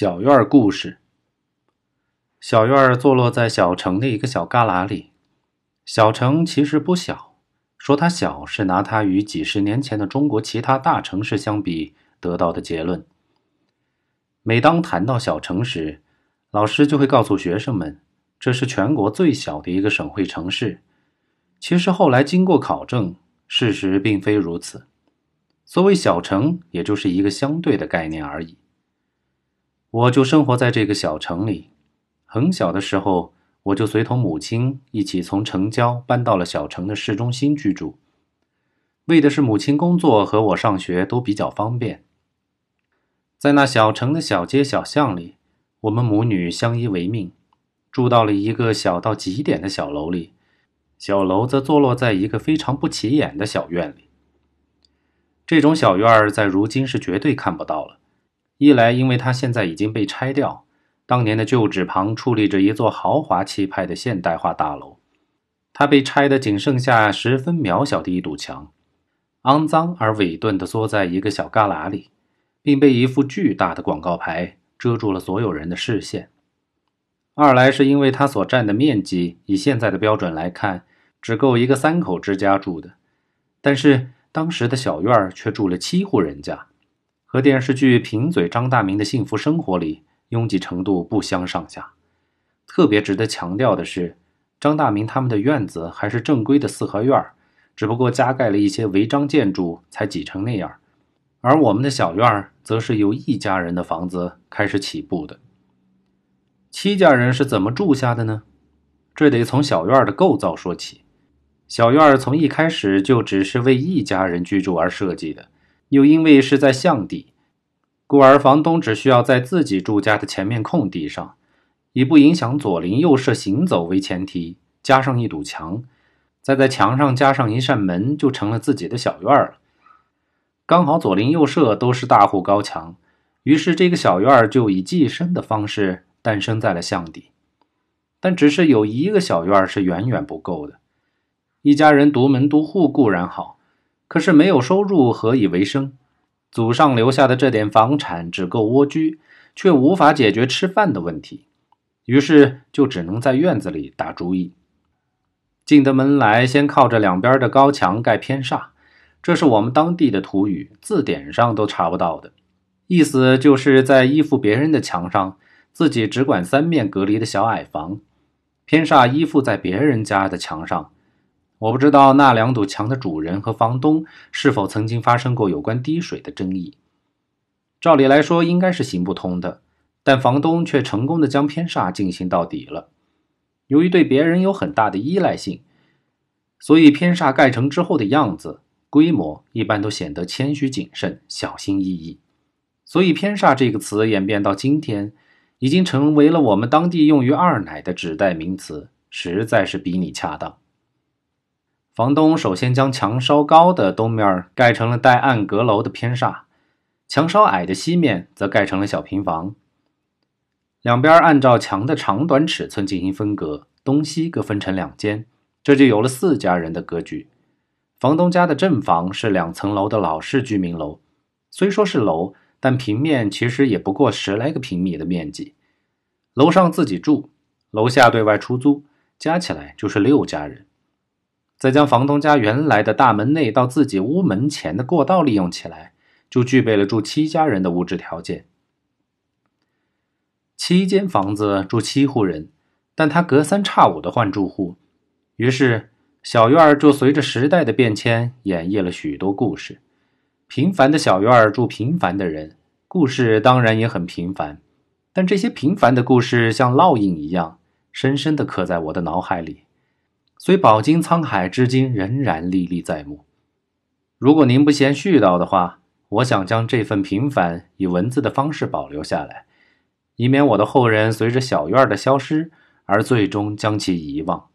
小院故事。小院坐落在小城的一个小旮旯里。小城其实不小，说它小是拿它与几十年前的中国其他大城市相比得到的结论。每当谈到小城时，老师就会告诉学生们，这是全国最小的一个省会城市。其实后来经过考证，事实并非如此。所谓小城，也就是一个相对的概念而已。我就生活在这个小城里。很小的时候，我就随同母亲一起从城郊搬到了小城的市中心居住，为的是母亲工作和我上学都比较方便。在那小城的小街小巷里，我们母女相依为命，住到了一个小到极点的小楼里。小楼则坐落在一个非常不起眼的小院里。这种小院儿在如今是绝对看不到了。一来，因为它现在已经被拆掉，当年的旧址旁矗立着一座豪华气派的现代化大楼，它被拆的仅剩下十分渺小的一堵墙，肮脏而萎顿地缩在一个小旮旯里，并被一副巨大的广告牌遮住了所有人的视线。二来是因为它所占的面积，以现在的标准来看，只够一个三口之家住的，但是当时的小院儿却住了七户人家。和电视剧贫嘴张大民的幸福生活里拥挤程度不相上下。特别值得强调的是，张大民他们的院子还是正规的四合院只不过加盖了一些违章建筑才挤成那样。而我们的小院儿则是由一家人的房子开始起步的。七家人是怎么住下的呢？这得从小院的构造说起。小院从一开始就只是为一家人居住而设计的。又因为是在巷底，故而房东只需要在自己住家的前面空地上，以不影响左邻右舍行走为前提，加上一堵墙，再在墙上加上一扇门，就成了自己的小院了。刚好左邻右舍都是大户高墙，于是这个小院就以寄生的方式诞生在了巷底。但只是有一个小院是远远不够的，一家人独门独户固然好。可是没有收入，何以为生？祖上留下的这点房产只够蜗居，却无法解决吃饭的问题。于是就只能在院子里打主意。进得门来，先靠着两边的高墙盖偏煞，这是我们当地的土语，字典上都查不到的。意思就是在依附别人的墙上，自己只管三面隔离的小矮房，偏煞依附在别人家的墙上。我不知道那两堵墙的主人和房东是否曾经发生过有关滴水的争议。照理来说应该是行不通的，但房东却成功的将偏煞进行到底了。由于对别人有很大的依赖性，所以偏煞盖成之后的样子、规模一般都显得谦虚谨慎、小心翼翼。所以偏煞这个词演变到今天，已经成为了我们当地用于二奶的指代名词，实在是比拟恰当。房东首先将墙稍高的东面盖成了带暗阁楼的偏煞，墙稍矮的西面则盖成了小平房。两边按照墙的长短尺寸进行分隔，东西各分成两间，这就有了四家人的格局。房东家的正房是两层楼的老式居民楼，虽说是楼，但平面其实也不过十来个平米的面积。楼上自己住，楼下对外出租，加起来就是六家人。再将房东家原来的大门内到自己屋门前的过道利用起来，就具备了住七家人的物质条件。七间房子住七户人，但他隔三差五的换住户，于是小院儿就随着时代的变迁演绎了许多故事。平凡的小院儿住平凡的人，故事当然也很平凡，但这些平凡的故事像烙印一样，深深地刻在我的脑海里。虽饱经沧海，至今仍然历历在目。如果您不嫌絮叨的话，我想将这份平凡以文字的方式保留下来，以免我的后人随着小院的消失而最终将其遗忘。